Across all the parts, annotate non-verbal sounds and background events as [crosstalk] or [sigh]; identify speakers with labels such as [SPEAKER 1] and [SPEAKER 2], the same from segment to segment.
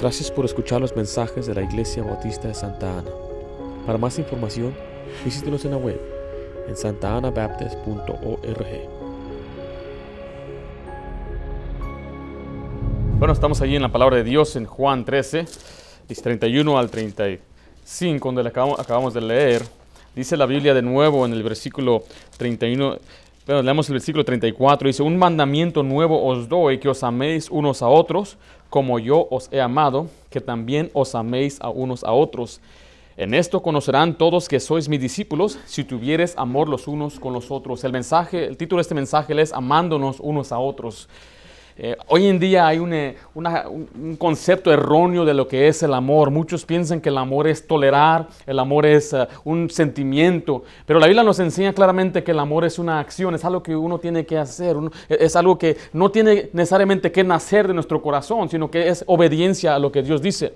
[SPEAKER 1] Gracias por escuchar los mensajes de la Iglesia Bautista de Santa Ana. Para más información, visítenos en la web en santaanabaptist.org.
[SPEAKER 2] Bueno, estamos allí en la palabra de Dios en Juan 13, 31 al 35, donde acabamos, acabamos de leer. Dice la Biblia de nuevo en el versículo 31, bueno, leemos el versículo 34, dice, un mandamiento nuevo os doy, que os améis unos a otros, como yo os he amado, que también os améis a unos a otros. En esto conocerán todos que sois mis discípulos, si tuvieres amor los unos con los otros. El mensaje, el título de este mensaje es amándonos unos a otros. Eh, hoy en día hay una- una- un concepto erróneo de lo que es el amor. Muchos piensan que el amor es tolerar, el amor es eh, un sentimiento, pero la Biblia nos enseña claramente que el amor es una acción, es algo que uno tiene que hacer, uno- es algo que no tiene necesariamente que nacer de nuestro corazón, sino que es obediencia a lo que Dios dice.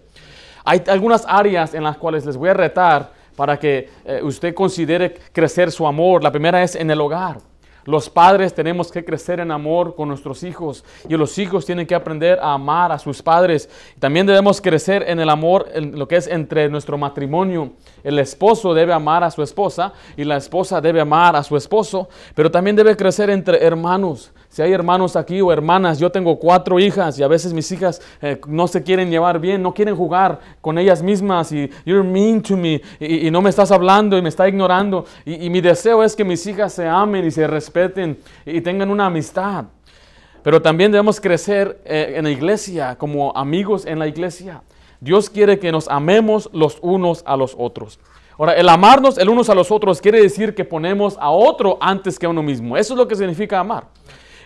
[SPEAKER 2] Hay algunas áreas en las cuales les voy a retar para que eh, usted considere crecer su amor. La primera es en el hogar. Los padres tenemos que crecer en amor con nuestros hijos y los hijos tienen que aprender a amar a sus padres. También debemos crecer en el amor, en lo que es entre nuestro matrimonio. El esposo debe amar a su esposa y la esposa debe amar a su esposo, pero también debe crecer entre hermanos. Si hay hermanos aquí o hermanas, yo tengo cuatro hijas y a veces mis hijas eh, no se quieren llevar bien, no quieren jugar con ellas mismas y you're mean to me y, no me estás hablando y me está ignorando. Y, y mi deseo es que mis hijas se amen y se respeten y tengan una amistad. Pero también debemos crecer eh, en la iglesia, como amigos en la iglesia. Dios quiere que nos amemos los unos a los otros. Ahora, el amarnos el unos a los otros quiere decir que ponemos a otro antes que a uno mismo. Eso es lo que significa amar.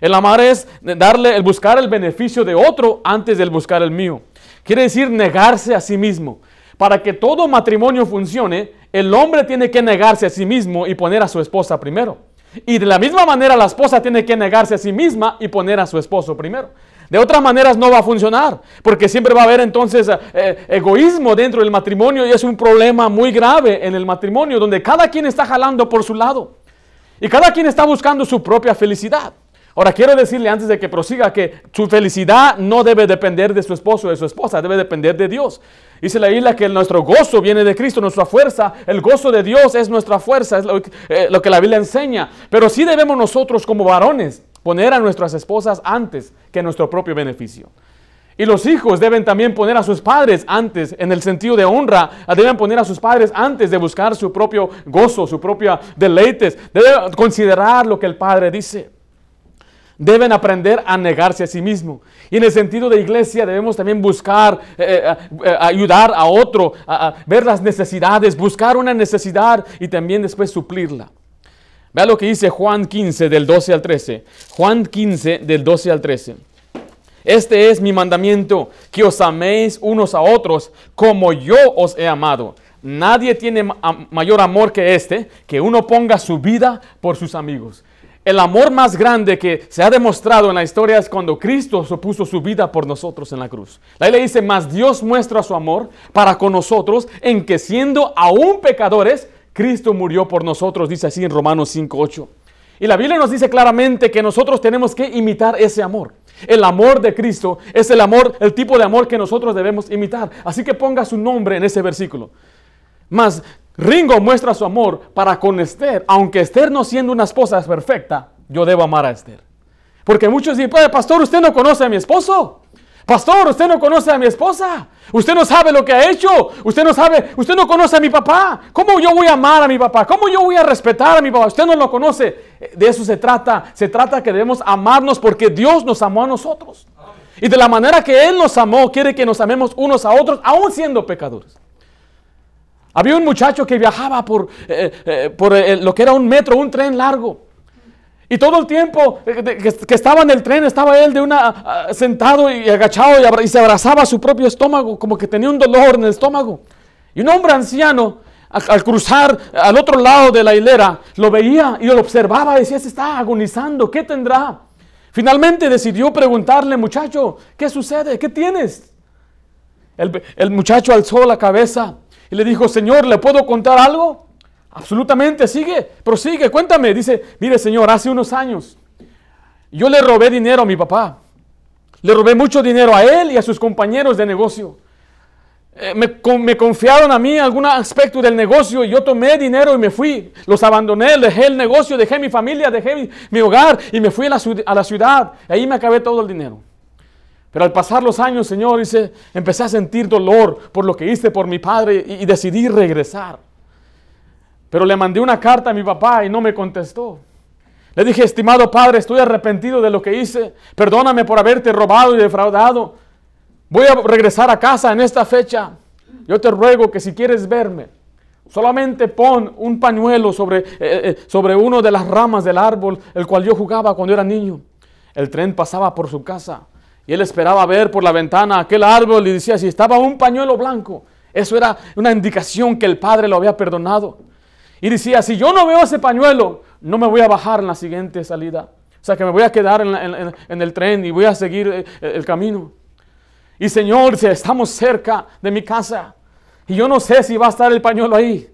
[SPEAKER 2] El amar es darle, el buscar el beneficio de otro antes del buscar el mío. Quiere decir negarse a sí mismo. Para que todo matrimonio funcione, el hombre tiene que negarse a sí mismo y poner a su esposa primero. Y de la misma manera la esposa tiene que negarse a sí misma y poner a su esposo primero. De otras maneras no va a funcionar, porque siempre va a haber entonces eh, eh, egoísmo dentro del matrimonio y es un problema muy grave en el matrimonio, donde cada quien está jalando por su lado y cada quien está buscando su propia felicidad. Ahora quiero decirle antes de que prosiga que su felicidad no debe depender de su esposo o de su esposa, debe depender de Dios. Dice la Biblia que nuestro gozo viene de Cristo, nuestra fuerza, el gozo de Dios es nuestra fuerza, es lo, eh, lo que la Biblia enseña. Pero sí debemos nosotros como varones poner a nuestras esposas antes que nuestro propio beneficio. Y los hijos deben también poner a sus padres antes, en el sentido de honra, deben poner a sus padres antes de buscar su propio gozo, su propio deleites. Deben considerar lo que el padre dice. Deben aprender a negarse a sí mismo. Y en el sentido de iglesia debemos también buscar eh, eh, ayudar a otro, ver las necesidades, buscar una necesidad y también después suplirla. Vea lo que dice Juan 15 del 12 al 13. Juan 15 del 12 al 13. Este es mi mandamiento, que os améis unos a otros como yo os he amado. Nadie tiene ma- mayor amor que este, que uno ponga su vida por sus amigos. El amor más grande que se ha demostrado en la historia es cuando Cristo se puso su vida por nosotros en la cruz. La Biblia dice, mas Dios muestra su amor para con nosotros en que siendo aún pecadores, Cristo murió por nosotros, dice así en Romanos 5.8. Y la Biblia nos dice claramente que nosotros tenemos que imitar ese amor. El amor de Cristo es el amor, el tipo de amor que nosotros debemos imitar. Así que ponga su nombre en ese versículo. Mas Ringo muestra su amor para con Esther, aunque Esther no siendo una esposa perfecta, yo debo amar a Esther. Porque muchos dicen, "Padre, pastor, usted no conoce a mi esposo. Pastor, usted no conoce a mi esposa. Usted no sabe lo que ha hecho. Usted no sabe, usted no conoce a mi papá. ¿Cómo yo voy a amar a mi papá? ¿Cómo yo voy a respetar a mi papá? Usted no lo conoce. De eso se trata. Se trata que debemos amarnos porque Dios nos amó a nosotros. Y de la manera que Él nos amó, quiere que nos amemos unos a otros, aún siendo pecadores. Había un muchacho que viajaba por, eh, eh, por eh, lo que era un metro, un tren largo. Y todo el tiempo que, estaba en el tren, estaba él de una, ah, sentado y agachado y, se abrazaba a su propio estómago, como que tenía un dolor en el estómago. Y un hombre anciano, al, cruzar al otro lado de la hilera, lo veía y lo observaba y decía, se está agonizando, ¿qué tendrá? Finalmente decidió preguntarle, muchacho, ¿qué sucede? ¿Qué tienes? El muchacho alzó la cabeza y le dijo, Señor, ¿le puedo contar algo? Absolutamente, sigue, prosigue, cuéntame. Dice, mire Señor, hace unos años yo le robé dinero a mi papá. Le robé mucho dinero a él y a sus compañeros de negocio. Eh, me, con- me confiaron a mí algún aspecto del negocio y yo tomé dinero y me fui. Los abandoné, dejé el negocio, dejé mi familia, dejé mi, hogar y me fui a la, ciud- a la ciudad. Ahí me acabé todo el dinero. Pero al pasar los años, Señor, dice, empecé a sentir dolor por lo que hice por mi padre y, decidí regresar. Pero le mandé una carta a mi papá y no me contestó. Le dije, estimado padre, estoy arrepentido de lo que hice. Perdóname por haberte robado y defraudado. Voy a regresar a casa en esta fecha. Yo te ruego que si quieres verme, solamente pon un pañuelo sobre, eh, eh, sobre uno de las ramas del árbol, el cual yo jugaba cuando era niño. El tren pasaba por su casa y él esperaba ver por la ventana aquel árbol y decía, si estaba un pañuelo blanco, eso era una indicación que el padre lo había perdonado. Y decía, si yo no veo ese pañuelo, no me voy a bajar en la siguiente salida. O sea, que me voy a quedar en, el tren y voy a seguir eh, el camino. Y Señor, si estamos cerca de mi casa y yo no sé si va a estar el pañuelo ahí.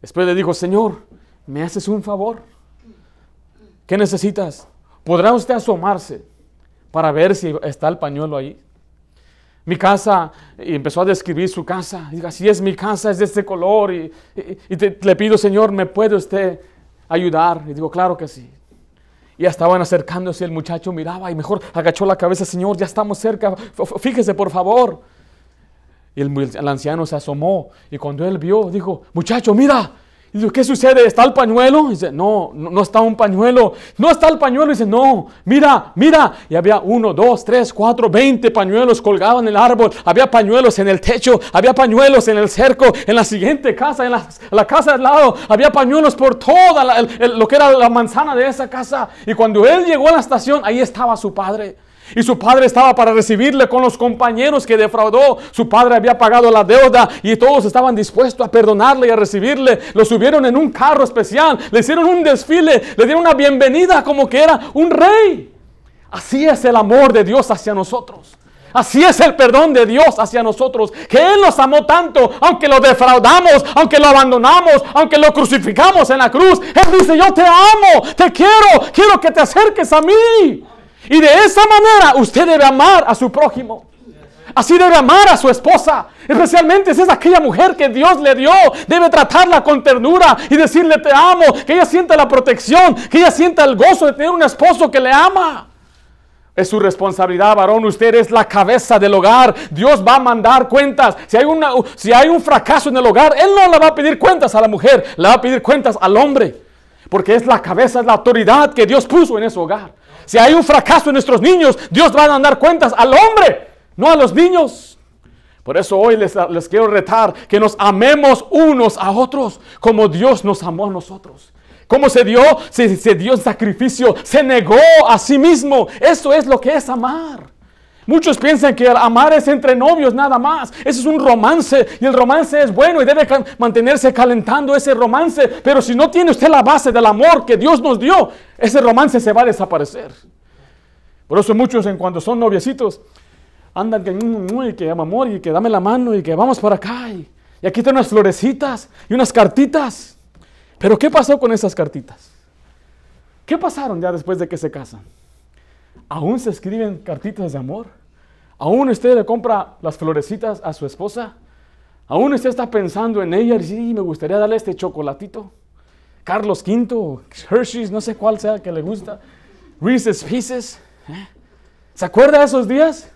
[SPEAKER 2] Después le dijo, Señor, ¿me haces un favor? ¿Qué necesitas? ¿Podrá usted asomarse para ver si está el pañuelo ahí? Mi casa, y empezó a describir su casa. Diga, si es mi casa, es de este color. Y, y- y te- le pido, Señor, ¿me puede usted ayudar? Y digo, claro que sí. Y ya estaban acercándose, el muchacho miraba y mejor agachó la cabeza, Señor, ya estamos cerca, fíjese por favor. Y el, el anciano se asomó y cuando él vio, dijo, muchacho, mira. Dijo, ¿qué sucede? ¿Está el pañuelo? Dice, no, no, no está un pañuelo. No está el pañuelo. Dice, no, mira, mira. Y había uno, dos, tres, cuatro, veinte pañuelos colgados en el árbol. Había pañuelos en el techo. Había pañuelos en el cerco. En la siguiente casa, en la, la casa al lado. Había pañuelos por toda lo que era la manzana de esa casa. Y cuando él llegó a la estación, ahí estaba su padre. Y su padre estaba para recibirle con los compañeros que defraudó. Su padre había pagado la deuda y todos estaban dispuestos a perdonarle y a recibirle. Lo subieron en un carro especial, le hicieron un desfile, le dieron una bienvenida como que era un rey. Así es el amor de Dios hacia nosotros. Así es el perdón de Dios hacia nosotros. Que Él nos amó tanto, aunque lo defraudamos, aunque lo abandonamos, aunque lo crucificamos en la cruz. Él dice, yo te amo, te quiero, quiero que te acerques a mí. Y de esa manera usted debe amar a su prójimo. Así debe amar a su esposa. Especialmente si es aquella mujer que Dios le dio. Debe tratarla con ternura y decirle te amo. Que ella sienta la protección. Que ella sienta el gozo de tener un esposo que le ama. Es su responsabilidad, varón. Usted es la cabeza del hogar. Dios va a mandar cuentas. Si hay, una, si hay un fracaso en el hogar, Él no le va a pedir cuentas a la mujer. Le va a pedir cuentas al hombre. Porque es la cabeza, es la autoridad que Dios puso en ese hogar. Si hay un fracaso en nuestros niños, Dios va a mandar cuentas al hombre, no a los niños. Por eso hoy les, les quiero retar que nos amemos unos a otros como Dios nos amó a nosotros. Cómo se dio, se, se dio en sacrificio, se negó a sí mismo. Eso es lo que es amar. Muchos piensan que amar es entre novios nada más. Eso es un romance y el romance es bueno y debe mantenerse calentando ese romance. Pero si no tiene usted la base del amor que Dios nos dio, ese romance se va a desaparecer. Por eso muchos en cuando son noviecitos andan que, mm, mm, y que amor y que dame la mano y que vamos para acá y, y aquí están unas florecitas y unas cartitas. Pero ¿qué pasó con esas cartitas? ¿Qué pasaron ya después de que se casan? ¿Aún se escriben cartitas de amor? ¿Aún usted le compra las florecitas a su esposa? ¿Aún usted está pensando en ella y "Sí, me gustaría darle este chocolatito? Carlos V, Hershey's, no sé cuál sea que le gusta. Reese's Pieces. ¿eh? ¿Se acuerda de esos días?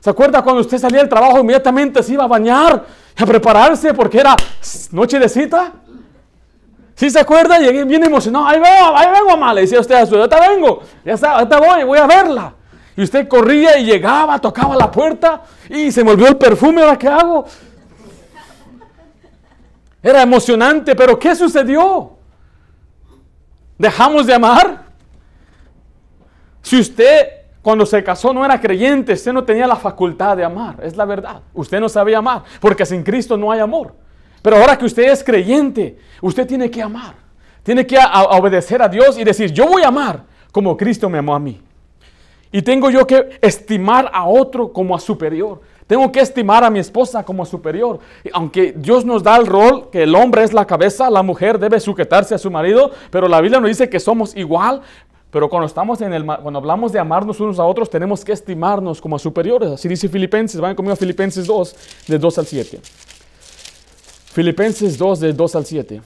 [SPEAKER 2] ¿Se acuerda cuando usted salía del trabajo inmediatamente se iba a bañar, a prepararse porque era noche de cita? ¿Sí se acuerda? Llegué bien emocionado. Ahí vengo, ahí vengo, mamá. Le decía usted a su ahorita vengo. Ya está, ahorita voy, voy a verla. Y usted corría y llegaba, tocaba la puerta y se me olvidó el perfume. ¿Ahora qué hago? Era emocionante, pero ¿qué sucedió? ¿Dejamos de amar? Si usted cuando se casó no era creyente, usted no tenía la facultad de amar, es la verdad. Usted no sabía amar, porque sin Cristo no hay amor. Pero ahora que usted es creyente, usted tiene que amar. Tiene que obedecer a Dios y decir, yo voy a amar como Cristo me amó a mí. Y tengo yo que estimar a otro como a superior. Tengo que estimar a mi esposa como superior. Aunque Dios nos da el rol que el hombre es la cabeza, la mujer debe sujetarse a su marido, pero la Biblia nos dice que somos igual. Pero cuando, estamos en el, cuando hablamos de amarnos unos a otros, tenemos que estimarnos como superiores. Así dice Filipenses. Vayan conmigo a Filipenses 2, de 2 al 7. Filipenses 2, de 2 al 7.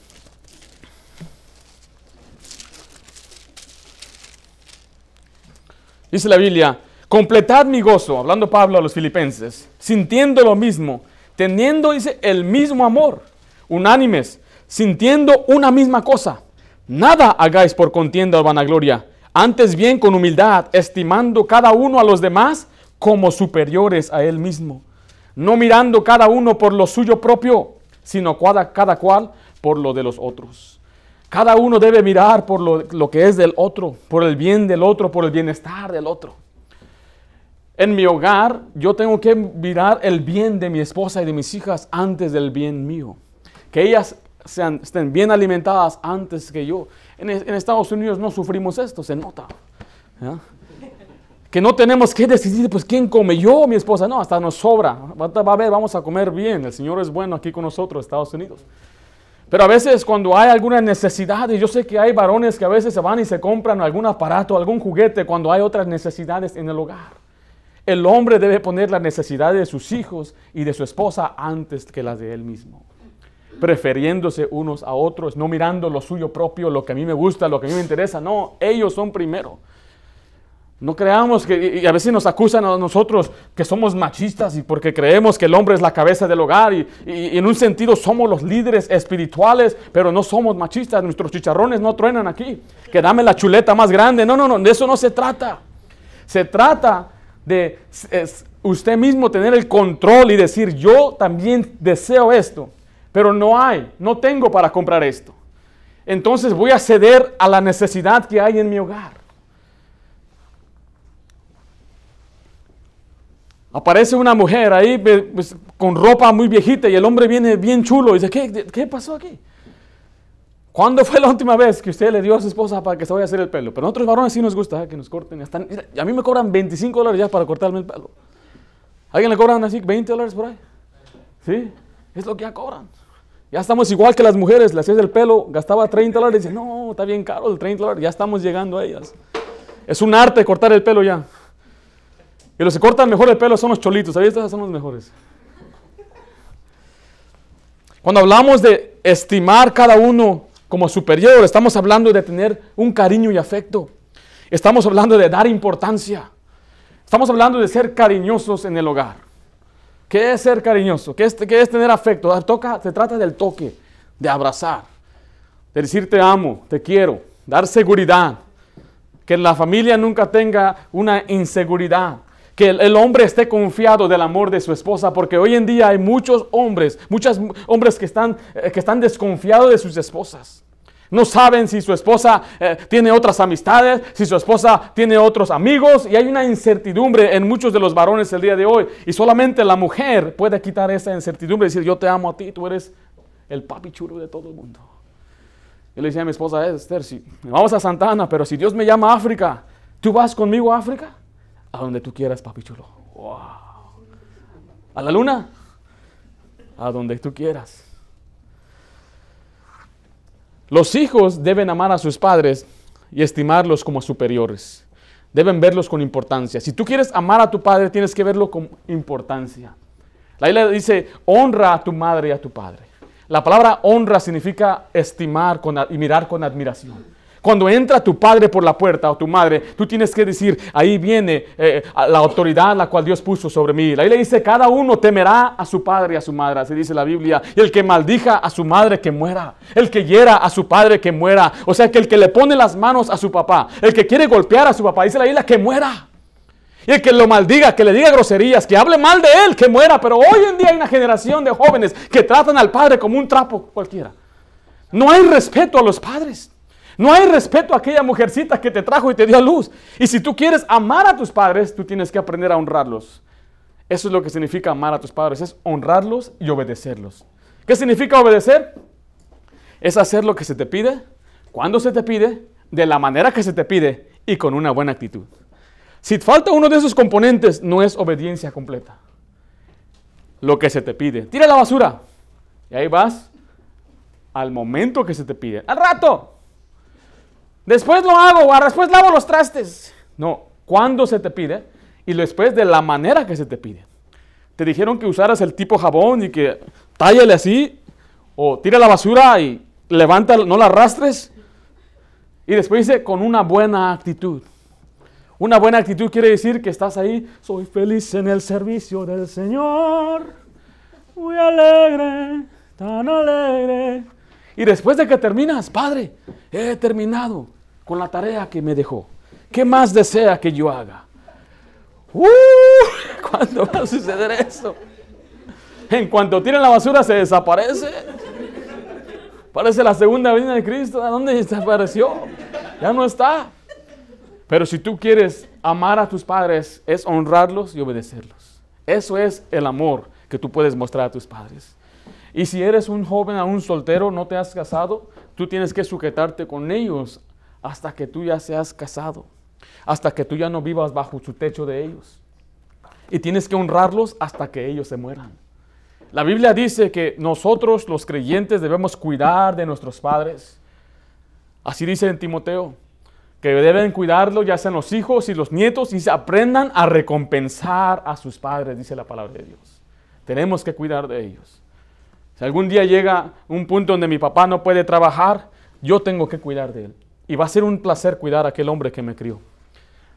[SPEAKER 2] Dice la Biblia, completad mi gozo, hablando Pablo a los filipenses, sintiendo lo mismo, teniendo, dice, el mismo amor, unánimes, sintiendo una misma cosa. Nada hagáis por contienda o vanagloria, antes bien con humildad, estimando cada uno a los demás como superiores a él mismo, no mirando cada uno por lo suyo propio, sino cada, cada cual por lo de los otros. Cada uno debe mirar por lo, que es del otro, por el bien del otro, por el bienestar del otro. En mi hogar yo tengo que mirar el bien de mi esposa y de mis hijas antes del bien mío. Que ellas sean, estén bien alimentadas antes que yo. En, Estados Unidos no sufrimos esto, se nota. Que no tenemos que decidir, pues, quién come yo mi esposa. No, hasta nos sobra. Va a ver, vamos a comer bien. El Señor es bueno aquí con nosotros, Estados Unidos. Pero a veces cuando hay alguna necesidad, y yo sé que hay varones que a veces se van y se compran algún aparato, algún juguete, cuando hay otras necesidades en el hogar. El hombre debe poner las necesidades de sus hijos y de su esposa antes que las de él mismo. Preferiéndose unos a otros, no mirando lo suyo propio, lo que a mí me gusta, lo que a mí me interesa. No, ellos son primero. No creamos que, y a veces nos acusan a nosotros que somos machistas y porque creemos que el hombre es la cabeza del hogar y, en un sentido somos los líderes espirituales, pero no somos machistas, nuestros chicharrones no truenan aquí, que dame la chuleta más grande, no, no, no, de eso no se trata. Se trata de usted mismo tener el control y decir, yo también deseo esto, pero no hay, no tengo para comprar esto. Entonces voy a ceder a la necesidad que hay en mi hogar. Aparece una mujer ahí pues, con ropa muy viejita y el hombre viene bien chulo y dice, ¿qué, ¿qué pasó aquí? ¿Cuándo fue la última vez que usted le dio a su esposa para que se vaya a hacer el pelo? Pero a nosotros varones sí nos gusta ¿eh? que nos corten. a mí me cobran 25 dólares ya para cortarme el pelo. ¿Alguien le cobran así 20 dólares por ahí? ¿Sí? Es lo que ya cobran. Ya estamos igual que las mujeres, le hacías el pelo, gastaba 30 dólares y dice, no, está bien caro el 30 dólares, ya estamos llegando a ellas. Es un arte cortar el pelo ya. Y los que cortan mejor el pelo son los cholitos. ¿Sabías? Estos son los mejores. Cuando hablamos de estimar cada uno como superior, estamos hablando de tener un cariño y afecto. Estamos hablando de dar importancia. Estamos hablando de ser cariñosos en el hogar. ¿Qué es ser cariñoso? ¿Qué es, qué es tener afecto? Toca, se trata del toque, de abrazar, de decir te amo, te quiero, dar seguridad. Que la familia nunca tenga una inseguridad que el, hombre esté confiado del amor de su esposa, porque hoy en día hay muchos hombres, muchos hombres que están, eh, que están desconfiados de sus esposas. No saben si su esposa eh, tiene otras amistades, si su esposa tiene otros amigos, y hay una incertidumbre en muchos de los varones el día de hoy. Y solamente la mujer puede quitar esa incertidumbre y decir, yo te amo a ti, tú eres el papi chulo de todo el mundo. Yo le decía a mi esposa, Esther, si, vamos a Santa Ana, pero si Dios me llama a África, ¿tú vas conmigo a África? A donde tú quieras, papi chulo. ¿A la luna? A donde tú quieras. Los hijos deben amar a sus padres y estimarlos como superiores. Deben verlos con importancia. Si tú quieres amar a tu padre, tienes que verlo con importancia. La Biblia dice, honra a tu madre y a tu padre. La palabra honra significa estimar y mirar con admiración. Cuando entra tu padre por la puerta o tu madre, tú tienes que decir, ahí viene eh, la autoridad la cual Dios puso sobre mí. La Biblia dice, cada uno temerá a su padre y a su madre, así dice la Biblia. Y el que maldija a su madre, que muera. El que hiera a su padre, que muera. O sea, que el que le pone las manos a su papá, el que quiere golpear a su papá, dice la Biblia, que muera. Y el que lo maldiga, que le diga groserías, que hable mal de él, que muera. Pero hoy en día hay una generación de jóvenes que tratan al padre como un trapo cualquiera. No hay respeto a los padres. No hay respeto a aquella mujercita que te trajo y te dio a luz. Y si tú quieres amar a tus padres, tú tienes que aprender a honrarlos. Eso es lo que significa amar a tus padres, es honrarlos y obedecerlos. ¿Qué significa obedecer? Es hacer lo que se te pide, cuando se te pide, de la manera que se te pide y con una buena actitud. Si falta uno de esos componentes, no es obediencia completa. Lo que se te pide. Tira la basura. Y ahí vas al momento que se te pide. Al rato. Después lo hago, o después lavo los trastes. No, cuando se te pide y después de la manera que se te pide. Te dijeron que usaras el tipo jabón y que tállale así, o tira la basura y levanta, no la arrastres. Y después dice con una buena actitud. Una buena actitud quiere decir que estás ahí, soy feliz en el servicio del Señor, muy alegre, tan alegre. Y después de que terminas, Padre, he terminado con la tarea que me dejó. ¿Qué más desea que yo haga? Uh, [laughs] ¿Cuándo va a suceder eso? En cuanto tiren la basura se desaparece. Parece la segunda venida de Cristo. ¿A dónde desapareció? Ya no está. Pero si tú quieres amar a tus padres, es honrarlos y obedecerlos. Eso es el amor que tú puedes mostrar a tus padres. Y si eres un joven, un soltero, no te has casado, tú tienes que sujetarte con ellos hasta que tú ya seas casado, hasta que tú ya no vivas bajo su techo de ellos. Y tienes que honrarlos hasta que ellos se mueran. La Biblia dice que nosotros los creyentes debemos cuidar de nuestros padres. Así dice en Timoteo que deben cuidarlo, ya sean los hijos y los nietos, y se aprendan a recompensar a sus padres, dice la palabra de Dios. Tenemos que cuidar de ellos. Si algún día llega un punto donde mi papá no puede trabajar, yo tengo que cuidar de él. Y va a ser un placer cuidar a aquel hombre que me crió.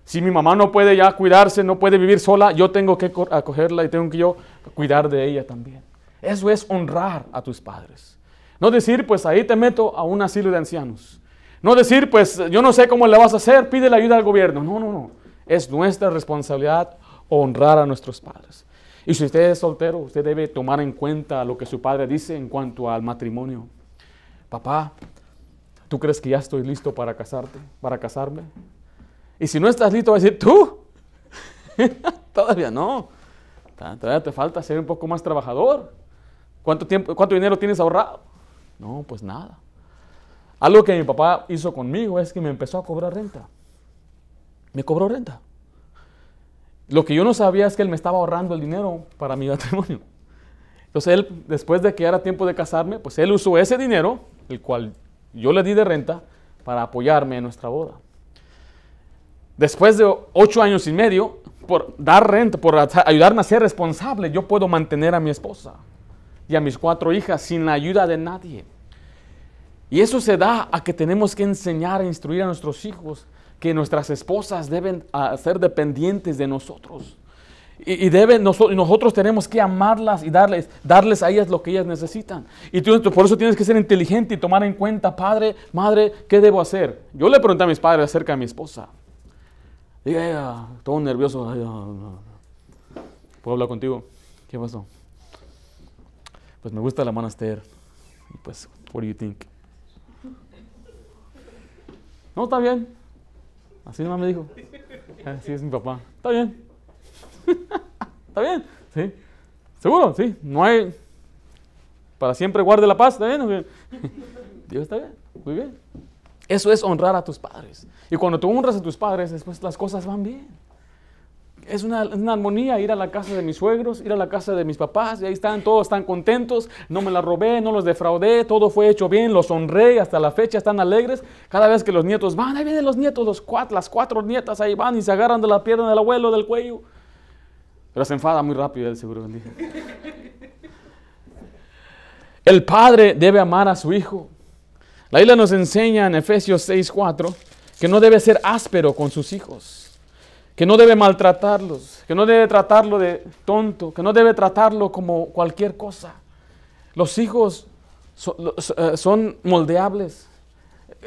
[SPEAKER 2] Si mi mamá no puede ya cuidarse, no puede vivir sola, yo tengo que acogerla y tengo que yo cuidar de ella también. Eso es honrar a tus padres. No decir, pues ahí te meto a un asilo de ancianos. No decir, pues yo no sé cómo le vas a hacer, pide la ayuda al gobierno. No, no, no. Es nuestra responsabilidad honrar a nuestros padres. Y si usted es soltero, usted debe tomar en cuenta lo que su padre dice en cuanto al matrimonio. Papá, ¿tú crees que ya estoy listo para casarte, para casarme? Y si no estás listo, va a decir, ¿tú? [laughs] Todavía no. Todavía te falta ser un poco más trabajador. ¿Cuánto, tiempo, ¿Cuánto dinero tienes ahorrado? No, pues nada. Algo que mi papá hizo conmigo es que me empezó a cobrar renta. Me cobró renta. Lo que yo no sabía es que él me estaba ahorrando el dinero para mi [laughs] matrimonio. Entonces él, después de que era tiempo de casarme, pues él usó ese dinero, el cual yo le di de renta, para apoyarme en nuestra boda. Después de ocho años y medio, por dar renta, por ayudarme a ser responsable, yo puedo mantener a mi esposa y a mis cuatro hijas sin la ayuda de nadie. Y eso se da a que tenemos que enseñar e instruir a nuestros hijos que nuestras esposas deben ah, ser dependientes de nosotros. Y, deben, nosotros, tenemos que amarlas y darles, darles a ellas lo que ellas necesitan. Y tú, por eso tienes que ser inteligente y tomar en cuenta, padre, madre, ¿qué debo hacer? Yo le pregunté a mis padres acerca de mi esposa. Diga, todo nervioso. ¿Puedo hablar contigo? ¿Qué pasó? Pues me gusta la manaster. Y pues, what do you think? No, está bien. Así nomás me dijo. Así es mi papá. Está bien. [laughs] está bien. Sí. ¿Seguro? Sí. No hay. Para siempre guarde la paz. ¿Está bien? [laughs] Dios está bien. Muy bien. Eso es honrar a tus padres. Y cuando tú honras a tus padres, después las cosas van bien es una, armonía ir a la casa de mis suegros, ir a la casa de mis papás, y ahí están, todos están contentos, no me la robé, no los defraudé, todo fue hecho bien, los honré, hasta la fecha están alegres. Cada vez que los nietos van, ahí vienen los nietos, los cuatro, las cuatro nietas ahí van y se agarran de la pierna del abuelo, del cuello. Pero se enfada muy rápido el seguro El padre debe amar a su hijo. La Biblia nos enseña en Efesios 6:4 que no debe ser áspero con sus hijos que no debe maltratarlos, que no debe tratarlo de tonto, que no debe tratarlo como cualquier cosa. Los hijos eh, son, moldeables.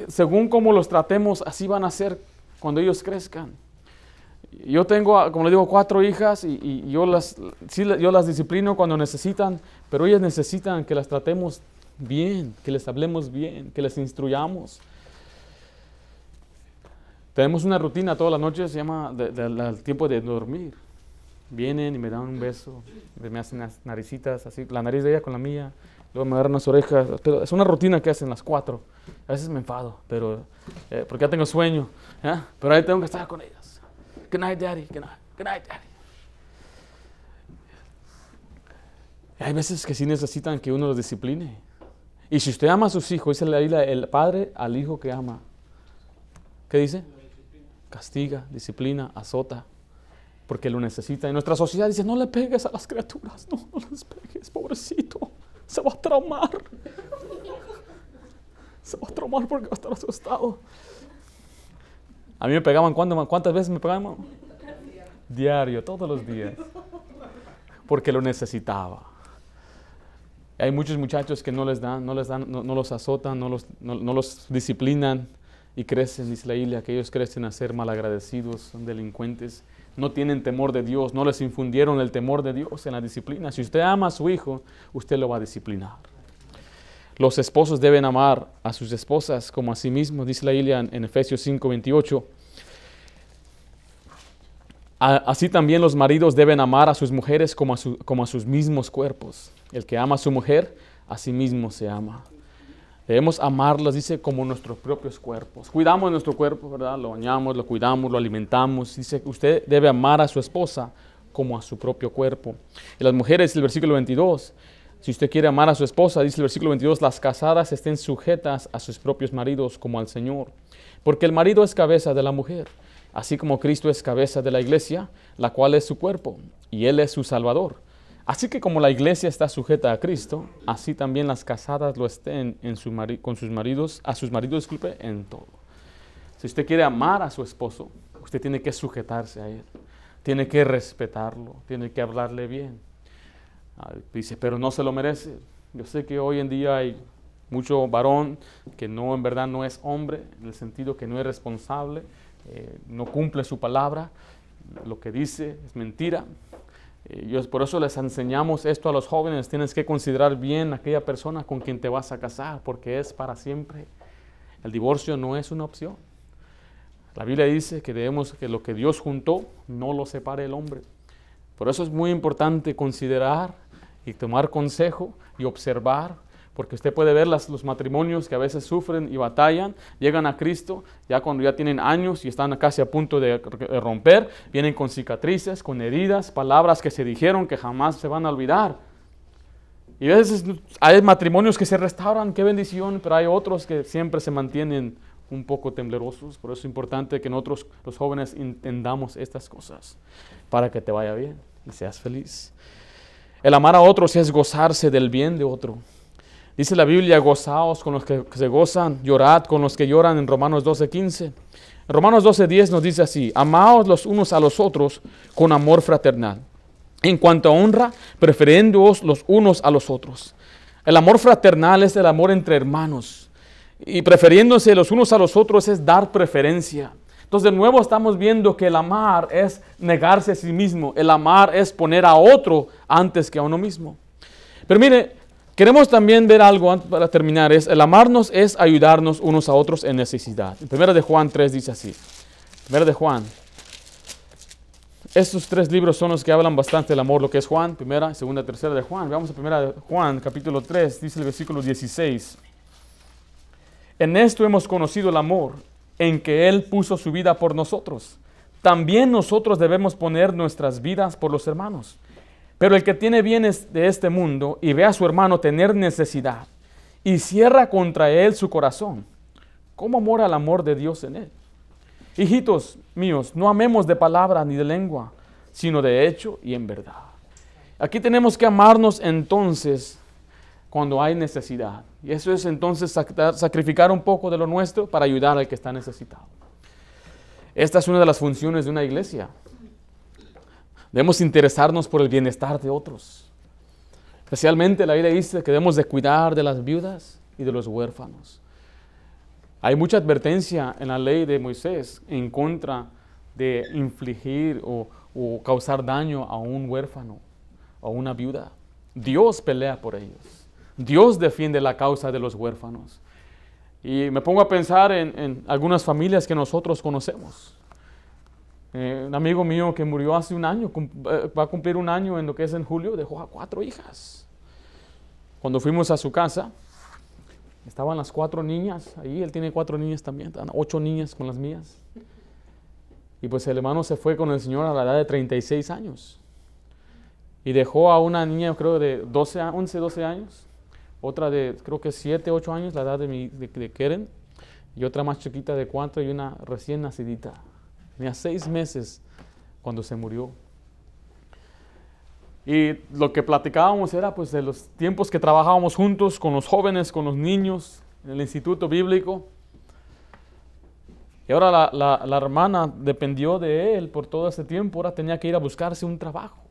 [SPEAKER 2] Según como los tratemos, así van a ser cuando ellos crezcan. Yo tengo, como le digo, cuatro hijas y, yo, las, yo las disciplino cuando necesitan, pero ellas necesitan que las tratemos bien, que les hablemos bien, que les instruyamos. Tenemos una rutina todas las noches, se llama el tiempo de dormir. Vienen y me dan un beso, me hacen las naricitas, así, la nariz de ella con la mía, luego me agarran las orejas. Es una rutina que hacen las cuatro. A veces me enfado, pero eh, porque ya tengo sueño. Pero ahí tengo que estar con ellas. Good night, daddy. Good night, daddy. Hay veces que sí necesitan que uno los discipline. Y si usted ama a sus hijos, dice la el padre al hijo que ama ¿Qué dice? Castiga, disciplina, azota, porque lo necesita. Y nuestra sociedad dice, no le pegues a las criaturas, no, no les pegues, pobrecito, se va a traumar. Se va a traumar porque va a estar asustado. A mí me pegaban, ¿cuántas veces me pegaban? Diario, todos los días. Porque lo necesitaba. Hay muchos muchachos que no les dan, no les dan, no, los azotan, no los, no, los, disciplinan y crecen, dice la Biblia, que ellos crecen a ser malagradecidos, son delincuentes, no tienen temor de Dios, no les infundieron el temor de Dios en la disciplina. Si usted ama a su hijo, usted lo va a disciplinar. Los esposos deben amar a sus esposas como a sí mismos, dice la Biblia en, Efesios 5, 28. Así también los maridos deben amar a sus mujeres como a, sus mismos cuerpos. El que ama a su mujer, a sí mismo se ama. Debemos amarlas, dice, como nuestros propios cuerpos. Cuidamos nuestro cuerpo, ¿verdad? Lo bañamos, lo cuidamos, lo alimentamos. Dice usted debe amar a su esposa como a su propio cuerpo. Y las mujeres, el versículo 22, si usted quiere amar a su esposa, dice el versículo 22, las casadas estén sujetas a sus propios maridos como al Señor. Porque el marido es cabeza de la mujer, así como Cristo es cabeza de la iglesia, la cual es su cuerpo, y Él es su Salvador. Así que como la iglesia está sujeta a Cristo, así también las casadas lo estén en su con sus maridos, a sus maridos, disculpe, en todo. Si usted quiere amar a su esposo, usted tiene que sujetarse a él, tiene que respetarlo, tiene que hablarle bien. Ah, dice, pero no se lo merece. Yo sé que hoy en día hay mucho varón que no, en verdad, no es hombre, en el sentido que no es responsable, eh, no cumple su palabra, lo que dice es mentira, eh, por eso les enseñamos esto a los jóvenes. Tienes que considerar bien aquella persona con quien te vas a casar, porque es para siempre. El divorcio no es una opción. La Biblia dice que debemos que lo que Dios juntó no lo separe el hombre. Por eso es muy importante considerar y tomar consejo y observar porque usted puede ver los matrimonios que a veces sufren y batallan, llegan a Cristo ya cuando ya tienen años y están casi a punto de romper, vienen con cicatrices, con heridas, palabras que se dijeron que jamás se van a olvidar. Y a veces hay matrimonios que se restauran, qué bendición, pero hay otros que siempre se mantienen un poco temblorosos. Por eso es importante que nosotros, los jóvenes, entendamos estas cosas para que te vaya bien y seas feliz. El amar a otros es gozarse del bien de otro. Dice la Biblia, gozaos con los que se gozan, llorad con los que lloran en Romanos 12:15. En Romanos 12:10 nos dice así, amaos los unos a los otros con amor fraternal. En cuanto a honra, preferiéndoos los unos a los otros. El amor fraternal es el amor entre hermanos. Y prefiriéndose los unos a los otros es dar preferencia. Entonces de nuevo estamos viendo que el amar es negarse a sí mismo. El amar es poner a otro antes que a uno mismo. Pero mire, Queremos también ver algo para terminar, es el amarnos es ayudarnos unos a otros en necesidad. En 1 de Juan 3 dice así. 1 de Juan. Estos tres libros son los que hablan bastante del amor, lo que es Juan, primera, segunda, tercera de Juan. Vamos a primera Juan, capítulo 3, dice el versículo 16. En esto hemos conocido el amor, en que Él puso su vida por nosotros. También nosotros debemos poner nuestras vidas por los hermanos. Pero el que tiene bienes de este mundo y ve a su hermano tener necesidad y cierra contra él su corazón, ¿cómo mora el amor de Dios en él? Hijitos míos, no amemos de palabra ni de lengua, sino de hecho y en verdad. Aquí tenemos que amarnos entonces cuando hay necesidad. Y eso es entonces sacrificar un poco de lo nuestro para ayudar al que está necesitado. Esta es una de las funciones de una iglesia. Debemos interesarnos por el bienestar de otros. Especialmente la Biblia dice que debemos de cuidar de las viudas y de los huérfanos. Hay mucha advertencia en la ley de Moisés en contra de infligir o, causar daño a un huérfano o una viuda. Dios pelea por ellos. Dios defiende la causa de los huérfanos. Y me pongo a pensar en algunas familias que nosotros conocemos. Eh, un amigo mío que murió hace un año, eh, va a cumplir un año en lo que es en julio, dejó a cuatro hijas. Cuando fuimos a su casa, estaban las cuatro niñas, ahí él tiene cuatro niñas también, ocho niñas con las mías. Y pues el hermano se fue con el Señor a la edad de 36 años. Y dejó a una niña, creo, de 12, 11, 12 años. Otra de, creo que 7, 8 años, la edad de, mi, de Keren. y otra más chiquita de cuatro y una recién nacidita. Tenía seis meses cuando se murió. Y lo que platicábamos era pues de los tiempos que trabajábamos juntos con los jóvenes, con los niños, en el instituto bíblico. Y ahora la, la, hermana dependió de él por todo ese tiempo, ahora tenía que ir a buscarse un trabajo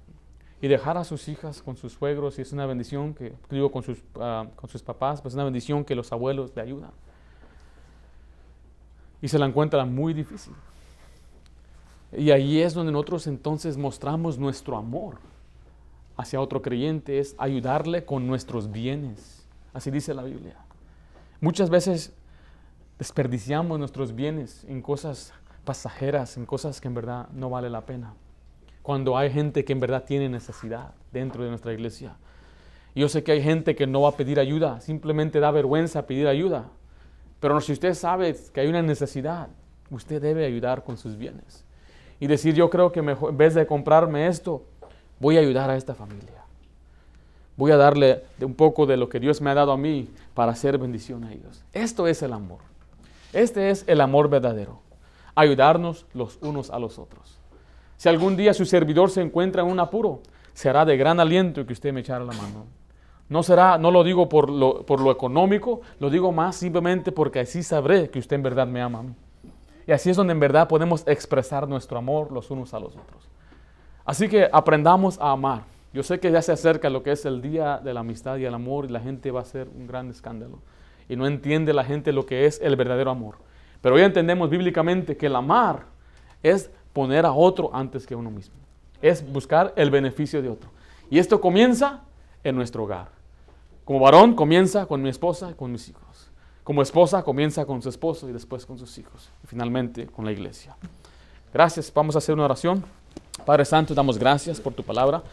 [SPEAKER 2] y dejar a sus hijas con sus suegros, y es una bendición que, digo, con sus, uh, con sus papás, pues es una bendición que los abuelos le ayudan. Y se la encuentra muy difícil. Y ahí es donde nosotros entonces mostramos nuestro amor hacia otro creyente, es ayudarle con nuestros bienes. Así dice la Biblia. Muchas veces desperdiciamos nuestros bienes en cosas pasajeras, en cosas que en verdad no vale la pena. Cuando hay gente que en verdad tiene necesidad dentro de nuestra iglesia. Yo sé que hay gente que no va a pedir ayuda, simplemente da vergüenza pedir ayuda. Pero si usted sabe que hay una necesidad, usted debe ayudar con sus bienes. Y decir, yo creo que mejor, en vez de comprarme esto, voy a ayudar a esta familia. Voy a darle un poco de lo que Dios me ha dado a mí para hacer bendición a ellos. Esto es el amor. Este es el amor verdadero. Ayudarnos los unos a los otros. Si algún día su servidor se encuentra en un apuro, será de gran aliento que usted me echara la mano. No será, no lo digo por lo, por lo económico, lo digo más simplemente porque así sabré que usted en verdad me ama a mí. Y así es donde en verdad podemos expresar nuestro amor los unos a los otros. Así que aprendamos a amar. Yo sé que ya se acerca lo que es el día de la amistad y el amor y la gente va a hacer un gran escándalo. Y no entiende la gente lo que es el verdadero amor. Pero hoy entendemos bíblicamente que el amar es poner a otro antes que uno mismo. Es buscar el beneficio de otro. Y esto comienza en nuestro hogar. Como varón comienza con mi esposa y con mis hijos. Como esposa comienza con su esposo y después con sus hijos. Y finalmente con la iglesia. Gracias. Vamos a hacer una oración. Padre Santo, damos gracias por tu palabra.